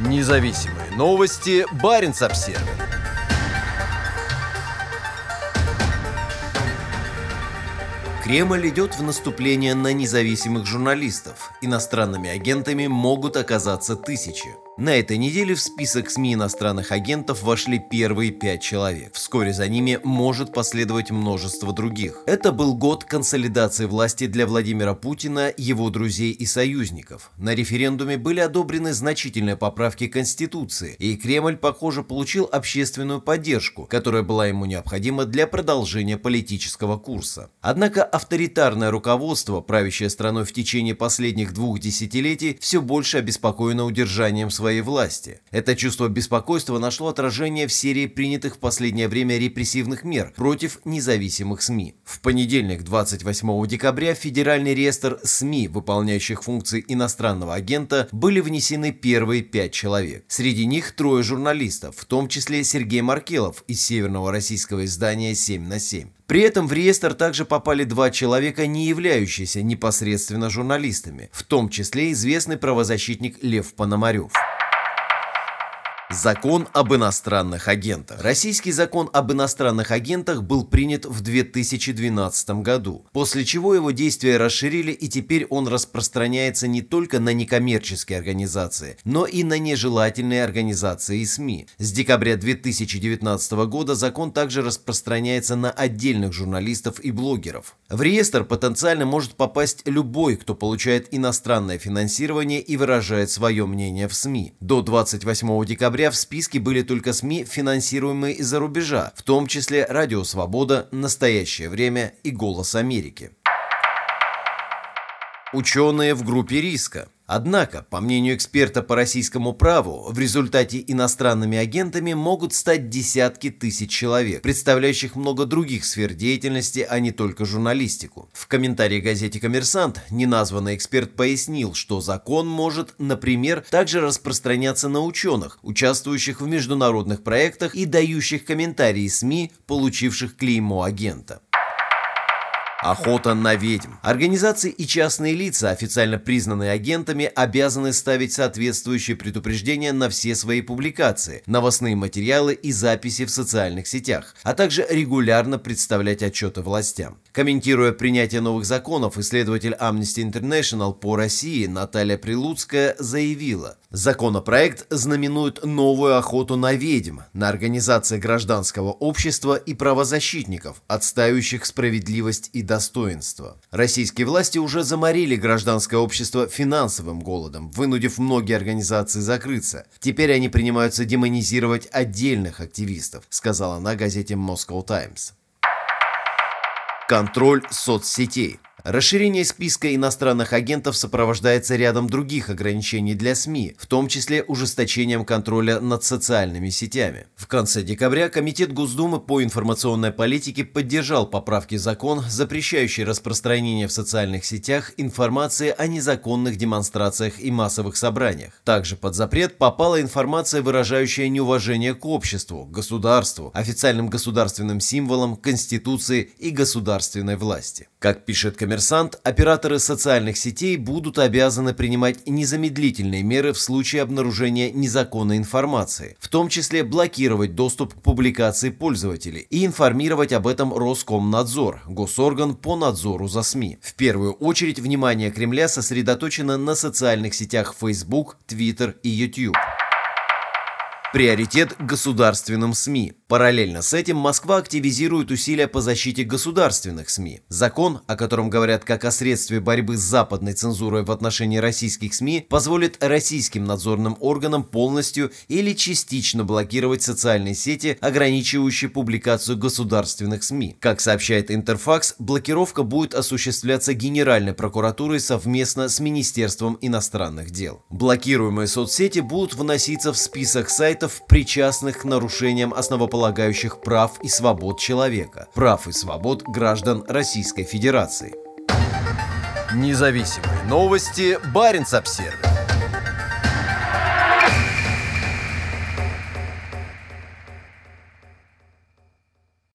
Независимые новости. Барин обсерва Кремль идет в наступление на независимых журналистов. Иностранными агентами могут оказаться тысячи. На этой неделе в список СМИ иностранных агентов вошли первые пять человек. Вскоре за ними может последовать множество других. Это был год консолидации власти для Владимира Путина, его друзей и союзников. На референдуме были одобрены значительные поправки Конституции, и Кремль, похоже, получил общественную поддержку, которая была ему необходима для продолжения политического курса. Однако авторитарное руководство, правящее страной в течение последних двух десятилетий, все больше обеспокоено удержанием своей своей власти. Это чувство беспокойства нашло отражение в серии принятых в последнее время репрессивных мер против независимых СМИ. В понедельник, 28 декабря, в Федеральный реестр СМИ, выполняющих функции иностранного агента, были внесены первые пять человек. Среди них трое журналистов, в том числе Сергей Маркелов из северного российского издания «7 на 7». При этом в реестр также попали два человека, не являющиеся непосредственно журналистами, в том числе известный правозащитник Лев Пономарев. Закон об иностранных агентах. Российский закон об иностранных агентах был принят в 2012 году, после чего его действия расширили и теперь он распространяется не только на некоммерческие организации, но и на нежелательные организации и СМИ. С декабря 2019 года закон также распространяется на отдельных журналистов и блогеров. В реестр потенциально может попасть любой, кто получает иностранное финансирование и выражает свое мнение в СМИ. До 28 декабря декабря в списке были только СМИ, финансируемые из-за рубежа, в том числе «Радио Свобода», «Настоящее время» и «Голос Америки». Ученые в группе риска. Однако, по мнению эксперта по российскому праву, в результате иностранными агентами могут стать десятки тысяч человек, представляющих много других сфер деятельности, а не только журналистику. В комментарии газете «Коммерсант» неназванный эксперт пояснил, что закон может, например, также распространяться на ученых, участвующих в международных проектах и дающих комментарии СМИ, получивших клеймо агента. Охота на ведьм. Организации и частные лица, официально признанные агентами, обязаны ставить соответствующие предупреждения на все свои публикации, новостные материалы и записи в социальных сетях, а также регулярно представлять отчеты властям. Комментируя принятие новых законов, исследователь Amnesty International по России Наталья Прилуцкая заявила, законопроект знаменует новую охоту на ведьм, на организации гражданского общества и правозащитников, отстаивающих справедливость и достоинство. Российские власти уже заморили гражданское общество финансовым голодом, вынудив многие организации закрыться. Теперь они принимаются демонизировать отдельных активистов, сказала она газете Moscow Times. Контроль соцсетей. Расширение списка иностранных агентов сопровождается рядом других ограничений для СМИ, в том числе ужесточением контроля над социальными сетями. В конце декабря Комитет Госдумы по информационной политике поддержал поправки закон, запрещающий распространение в социальных сетях информации о незаконных демонстрациях и массовых собраниях. Также под запрет попала информация, выражающая неуважение к обществу, государству, официальным государственным символам, Конституции и государственной власти. Как пишет «Коммерсант», операторы социальных сетей будут обязаны принимать незамедлительные меры в случае обнаружения незаконной информации, в том числе блокировать доступ к публикации пользователей и информировать об этом Роскомнадзор, госорган по надзору за СМИ. В первую очередь внимание Кремля сосредоточено на социальных сетях Facebook, Twitter и YouTube. Приоритет государственным СМИ. Параллельно с этим Москва активизирует усилия по защите государственных СМИ. Закон, о котором говорят как о средстве борьбы с западной цензурой в отношении российских СМИ, позволит российским надзорным органам полностью или частично блокировать социальные сети, ограничивающие публикацию государственных СМИ. Как сообщает Интерфакс, блокировка будет осуществляться Генеральной прокуратурой совместно с Министерством иностранных дел. Блокируемые соцсети будут вноситься в список сайтов, причастных к нарушениям основополагающих прав и свобод человека, прав и свобод граждан Российской Федерации. Независимые новости. Барин обсервис